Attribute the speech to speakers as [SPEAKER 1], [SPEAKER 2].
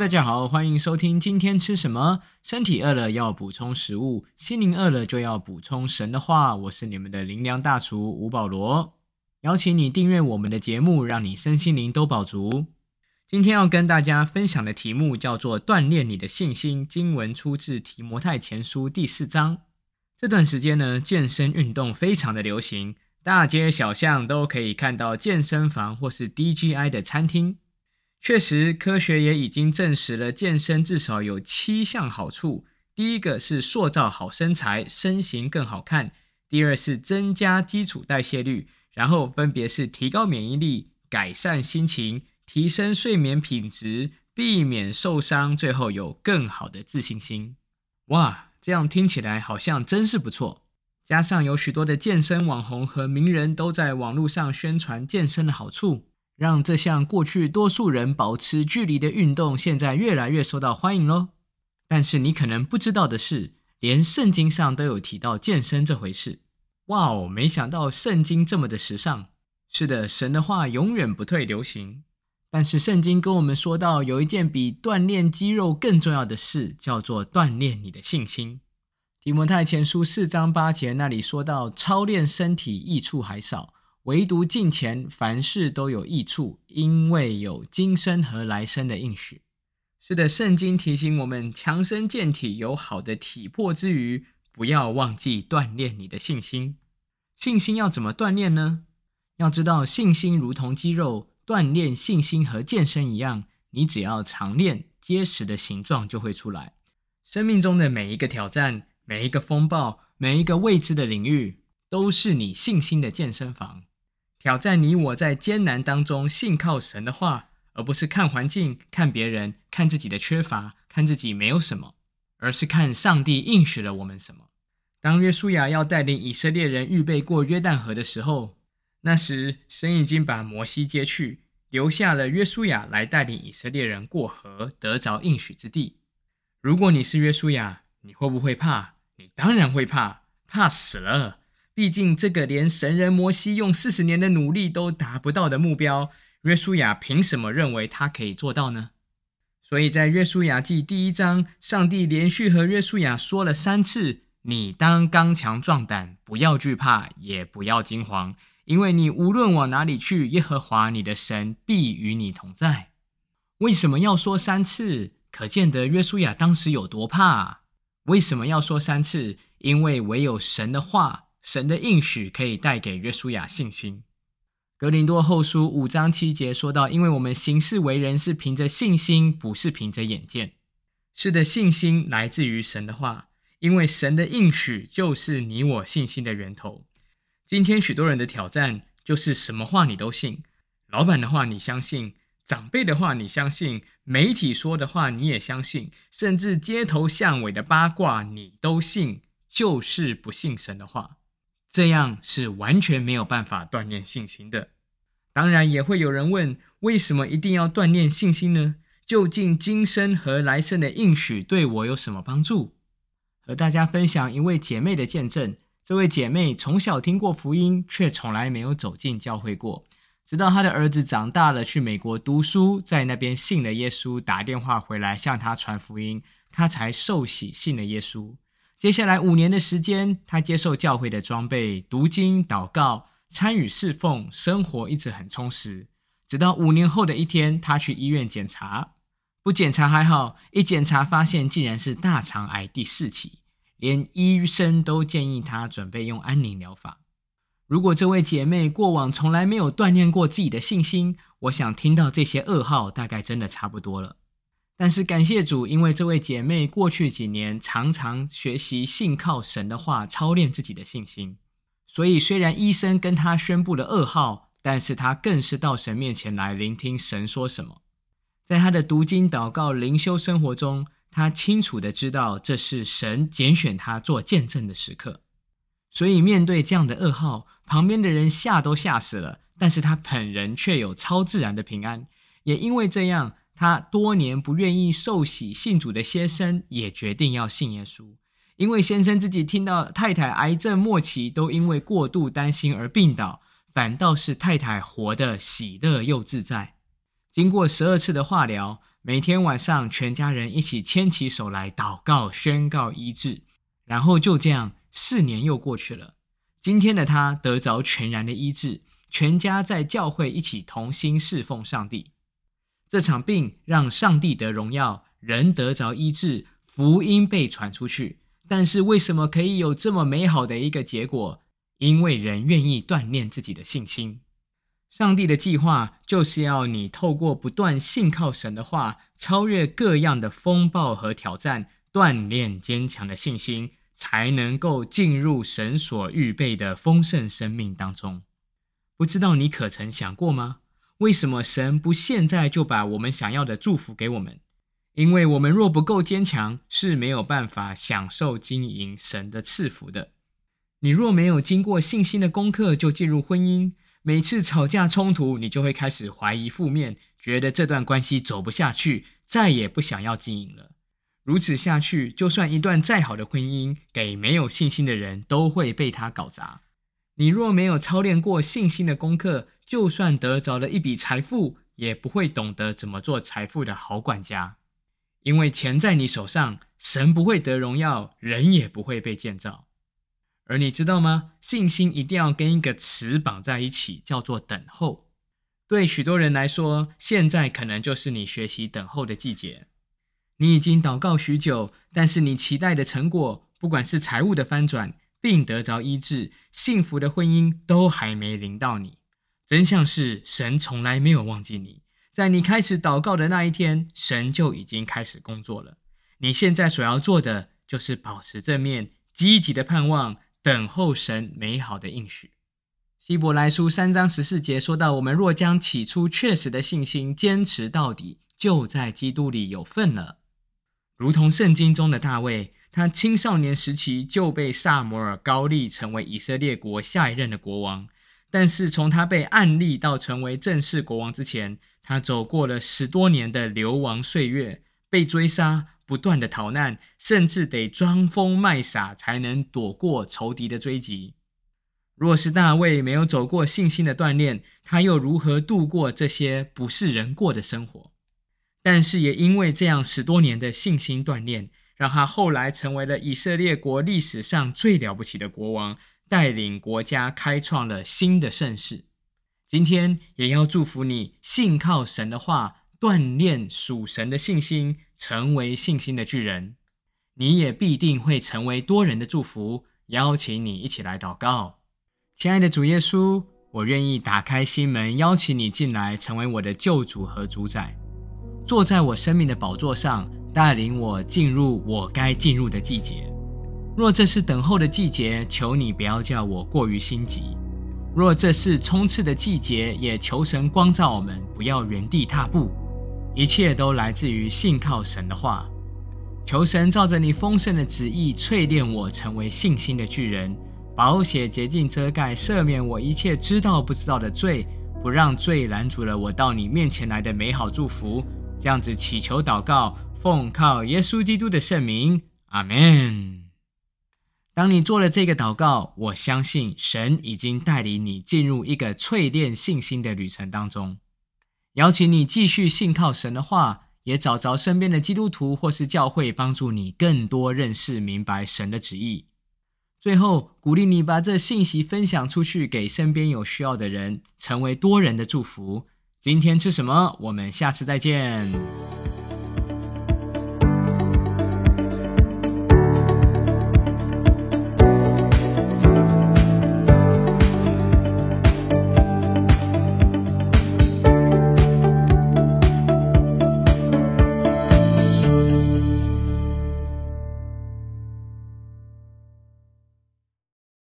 [SPEAKER 1] 大家好，欢迎收听今天吃什么。身体饿了要补充食物，心灵饿了就要补充神的话。我是你们的灵粮大厨吴保罗，邀请你订阅我们的节目，让你身心灵都饱足。今天要跟大家分享的题目叫做“锻炼你的信心”。经文出自提摩太前书第四章。这段时间呢，健身运动非常的流行，大街小巷都可以看到健身房或是 DGI 的餐厅。确实，科学也已经证实了健身至少有七项好处。第一个是塑造好身材，身形更好看；第二是增加基础代谢率，然后分别是提高免疫力、改善心情、提升睡眠品质、避免受伤，最后有更好的自信心。哇，这样听起来好像真是不错。加上有许多的健身网红和名人都在网络上宣传健身的好处。让这项过去多数人保持距离的运动，现在越来越受到欢迎喽。但是你可能不知道的是，连圣经上都有提到健身这回事。哇哦，没想到圣经这么的时尚。是的，神的话永远不退流行。但是圣经跟我们说到，有一件比锻炼肌肉更重要的事，叫做锻炼你的信心。提摩太前书四章八节那里说到，操练身体益处还少。唯独近前，凡事都有益处，因为有今生和来生的应许。是的，圣经提醒我们，强身健体有好的体魄之余，不要忘记锻炼你的信心。信心要怎么锻炼呢？要知道，信心如同肌肉，锻炼信心和健身一样，你只要常练，结实的形状就会出来。生命中的每一个挑战，每一个风暴，每一个未知的领域，都是你信心的健身房。挑战你我在艰难当中信靠神的话，而不是看环境、看别人、看自己的缺乏、看自己没有什么，而是看上帝应许了我们什么。当约书亚要带领以色列人预备过约旦河的时候，那时神已经把摩西接去，留下了约书亚来带领以色列人过河，得着应许之地。如果你是约书亚，你会不会怕？你当然会怕，怕死了。毕竟，这个连神人摩西用四十年的努力都达不到的目标，约书亚凭什么认为他可以做到呢？所以在约书亚记第一章，上帝连续和约书亚说了三次：“你当刚强壮胆，不要惧怕，也不要惊慌，因为你无论往哪里去，耶和华你的神必与你同在。”为什么要说三次？可见得约书亚当时有多怕。为什么要说三次？因为唯有神的话。神的应许可以带给约书亚信心。格林多后书五章七节说到：“因为我们行事为人是凭着信心，不是凭着眼见。是的，信心来自于神的话，因为神的应许就是你我信心的源头。今天许多人的挑战就是什么话你都信，老板的话你相信，长辈的话你相信，媒体说的话你也相信，甚至街头巷尾的八卦你都信，就是不信神的话。”这样是完全没有办法锻炼信心的。当然，也会有人问：为什么一定要锻炼信心呢？究竟今生和来生的应许对我有什么帮助？和大家分享一位姐妹的见证。这位姐妹从小听过福音，却从来没有走进教会过。直到她的儿子长大了，去美国读书，在那边信了耶稣，打电话回来向她传福音，她才受洗信了耶稣。接下来五年的时间，他接受教会的装备，读经、祷告、参与侍奉，生活一直很充实。直到五年后的一天，他去医院检查，不检查还好，一检查发现竟然是大肠癌第四期，连医生都建议他准备用安宁疗法。如果这位姐妹过往从来没有锻炼过自己的信心，我想听到这些噩耗，大概真的差不多了。但是感谢主，因为这位姐妹过去几年常常学习信靠神的话，操练自己的信心，所以虽然医生跟她宣布了噩耗，但是她更是到神面前来聆听神说什么。在她的读经、祷告、灵修生活中，她清楚的知道这是神拣选她做见证的时刻。所以面对这样的噩耗，旁边的人吓都吓死了，但是她本人却有超自然的平安。也因为这样。他多年不愿意受洗信主的先生也决定要信耶稣，因为先生自己听到太太癌症末期，都因为过度担心而病倒，反倒是太太活得喜乐又自在。经过十二次的化疗，每天晚上全家人一起牵起手来祷告，宣告医治。然后就这样，四年又过去了。今天的他得着全然的医治，全家在教会一起同心侍奉上帝。这场病让上帝得荣耀，人得着医治，福音被传出去。但是为什么可以有这么美好的一个结果？因为人愿意锻炼自己的信心。上帝的计划就是要你透过不断信靠神的话，超越各样的风暴和挑战，锻炼坚强的信心，才能够进入神所预备的丰盛生命当中。不知道你可曾想过吗？为什么神不现在就把我们想要的祝福给我们？因为我们若不够坚强，是没有办法享受经营神的赐福的。你若没有经过信心的功课就进入婚姻，每次吵架冲突，你就会开始怀疑负面，觉得这段关系走不下去，再也不想要经营了。如此下去，就算一段再好的婚姻，给没有信心的人都会被他搞砸。你若没有操练过信心的功课，就算得着了一笔财富，也不会懂得怎么做财富的好管家。因为钱在你手上，神不会得荣耀，人也不会被建造。而你知道吗？信心一定要跟一个词绑在一起，叫做等候。对许多人来说，现在可能就是你学习等候的季节。你已经祷告许久，但是你期待的成果，不管是财务的翻转、并得着医治、幸福的婚姻，都还没临到你。真相是，神从来没有忘记你。在你开始祷告的那一天，神就已经开始工作了。你现在所要做的，就是保持正面、积极的盼望。等候神美好的应许。希伯来书三章十四节说到：“我们若将起初确实的信心坚持到底，就在基督里有份了。”如同圣经中的大卫，他青少年时期就被萨摩尔高利成为以色列国下一任的国王。但是从他被暗立到成为正式国王之前，他走过了十多年的流亡岁月，被追杀。不断的逃难，甚至得装疯卖傻才能躲过仇敌的追击。若是大卫没有走过信心的锻炼，他又如何度过这些不是人过的生活？但是也因为这样十多年的信心锻炼，让他后来成为了以色列国历史上最了不起的国王，带领国家开创了新的盛世。今天也要祝福你，信靠神的话。锻炼属神的信心，成为信心的巨人，你也必定会成为多人的祝福。邀请你一起来祷告，亲爱的主耶稣，我愿意打开心门，邀请你进来，成为我的救主和主宰，坐在我生命的宝座上，带领我进入我该进入的季节。若这是等候的季节，求你不要叫我过于心急；若这是冲刺的季节，也求神光照我们，不要原地踏步。一切都来自于信靠神的话，求神照着你丰盛的旨意淬炼我，成为信心的巨人。宝血洁净遮盖，赦免我一切知道不知道的罪，不让罪拦阻了我到你面前来的美好祝福。这样子祈求祷告，奉靠耶稣基督的圣名，阿门。当你做了这个祷告，我相信神已经带领你进入一个淬炼信心的旅程当中。邀请你继续信靠神的话，也找着身边的基督徒或是教会，帮助你更多认识明白神的旨意。最后，鼓励你把这信息分享出去，给身边有需要的人，成为多人的祝福。今天吃什么？我们下次再见。